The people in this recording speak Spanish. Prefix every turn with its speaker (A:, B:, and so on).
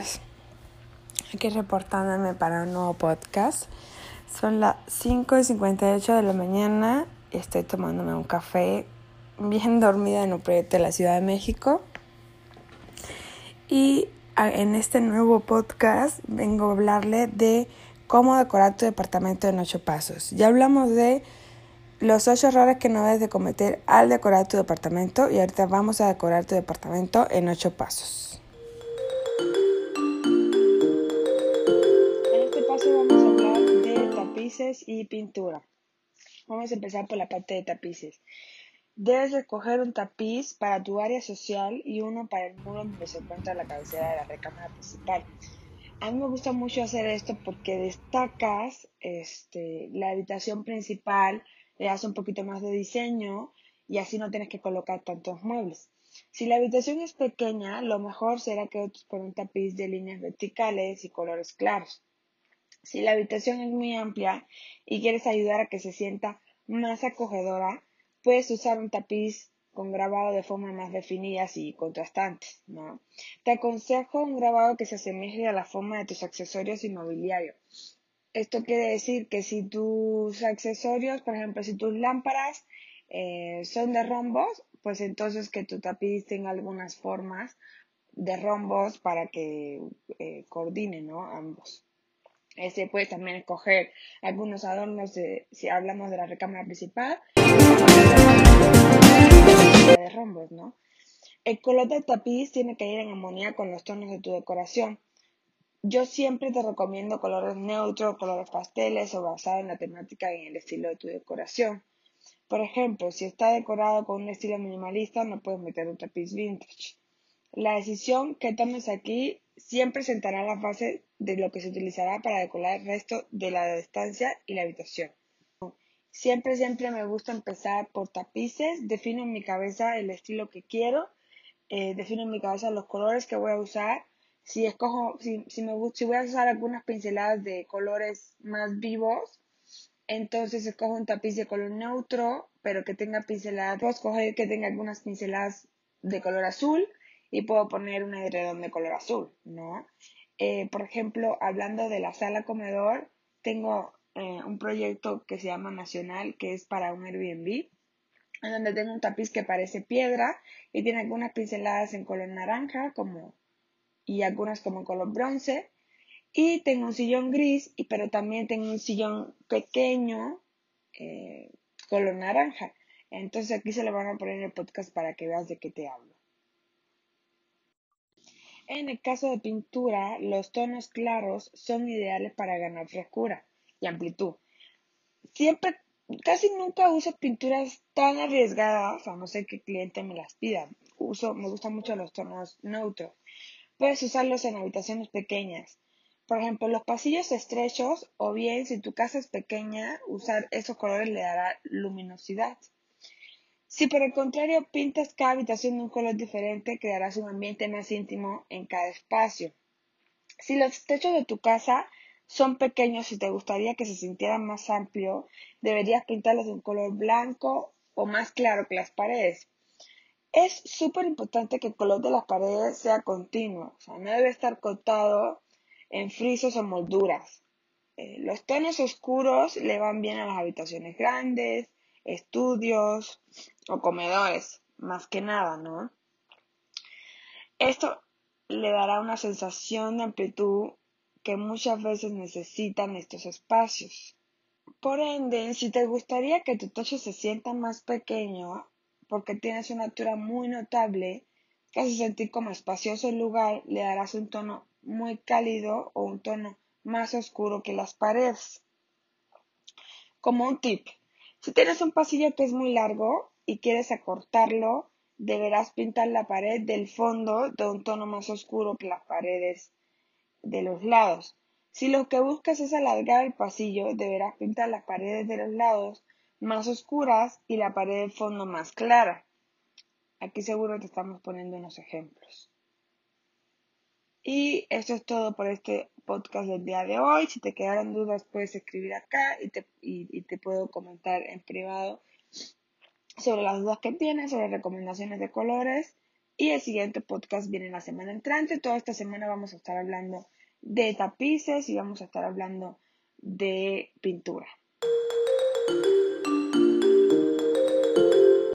A: días. Aquí reportándome para un nuevo podcast. Son las 5 y 58 de la mañana. Estoy tomándome un café bien dormida en un proyecto de la Ciudad de México. Y en este nuevo podcast vengo a hablarle de cómo decorar tu departamento en ocho pasos. Ya hablamos de los ocho errores que no debes de cometer al decorar tu departamento y ahorita vamos a decorar tu departamento en ocho pasos. Y pintura. Vamos a empezar por la parte de tapices. Debes escoger un tapiz para tu área social y uno para el muro donde se encuentra la cabecera de la recámara principal. A mí me gusta mucho hacer esto porque destacas este, la habitación principal, le das un poquito más de diseño y así no tienes que colocar tantos muebles. Si la habitación es pequeña, lo mejor será que optes por un tapiz de líneas verticales y colores claros. Si la habitación es muy amplia y quieres ayudar a que se sienta más acogedora, puedes usar un tapiz con grabado de forma más definidas y contrastantes, ¿no? Te aconsejo un grabado que se asemeje a la forma de tus accesorios y mobiliario. Esto quiere decir que si tus accesorios, por ejemplo, si tus lámparas eh, son de rombos, pues entonces que tu tapiz tenga algunas formas de rombos para que eh, coordine, ¿no? Ambos. Ese puedes también escoger algunos adornos de, si hablamos de la recámara principal, de rombos, ¿no? El color del tapiz tiene que ir en armonía con los tonos de tu decoración. Yo siempre te recomiendo colores neutros, colores pasteles o basados en la temática y en el estilo de tu decoración. Por ejemplo, si está decorado con un estilo minimalista, no puedes meter un tapiz vintage. La decisión que tomes aquí siempre sentará la base de lo que se utilizará para decorar el resto de la estancia y la habitación. Siempre, siempre me gusta empezar por tapices, defino en mi cabeza el estilo que quiero, eh, defino en mi cabeza los colores que voy a usar. Si escojo, si, si, me, si voy a usar algunas pinceladas de colores más vivos, entonces escojo un tapiz de color neutro, pero que tenga pinceladas, puedo escoger que tenga algunas pinceladas de color azul y puedo poner un edredón de color azul, ¿no? Eh, por ejemplo, hablando de la sala comedor, tengo eh, un proyecto que se llama Nacional, que es para un Airbnb, en donde tengo un tapiz que parece piedra y tiene algunas pinceladas en color naranja, como y algunas como en color bronce. Y tengo un sillón gris, y, pero también tengo un sillón pequeño, eh, color naranja. Entonces aquí se lo van a poner en el podcast para que veas de qué te hablo. En el caso de pintura, los tonos claros son ideales para ganar frescura y amplitud. Siempre, casi nunca uso pinturas tan arriesgadas, a no ser que el cliente me las pida. Uso, me gustan mucho los tonos neutros. Puedes usarlos en habitaciones pequeñas. Por ejemplo, los pasillos estrechos o bien si tu casa es pequeña, usar esos colores le dará luminosidad. Si por el contrario pintas cada habitación de un color diferente, crearás un ambiente más íntimo en cada espacio. Si los techos de tu casa son pequeños y te gustaría que se sintieran más amplio, deberías pintarlos de un color blanco o más claro que las paredes. Es súper importante que el color de las paredes sea continuo, o sea, no debe estar cortado en frisos o molduras. Eh, los tonos oscuros le van bien a las habitaciones grandes, estudios o comedores, más que nada, ¿no? Esto le dará una sensación de amplitud que muchas veces necesitan estos espacios. Por ende, si te gustaría que tu techo se sienta más pequeño, porque tienes una altura muy notable, que hace sentir como espacioso el lugar, le darás un tono muy cálido o un tono más oscuro que las paredes. Como un tip, si tienes un pasillo que es muy largo quieres acortarlo, deberás pintar la pared del fondo de un tono más oscuro que las paredes de los lados. Si lo que buscas es alargar el pasillo, deberás pintar las paredes de los lados más oscuras y la pared de fondo más clara. Aquí seguro te estamos poniendo unos ejemplos. Y eso es todo por este podcast del día de hoy. Si te quedaron dudas puedes escribir acá y te puedo comentar en privado sobre las dudas que tienes, sobre recomendaciones de colores y el siguiente podcast viene la semana entrante. Toda esta semana vamos a estar hablando de tapices y vamos a estar hablando de pintura.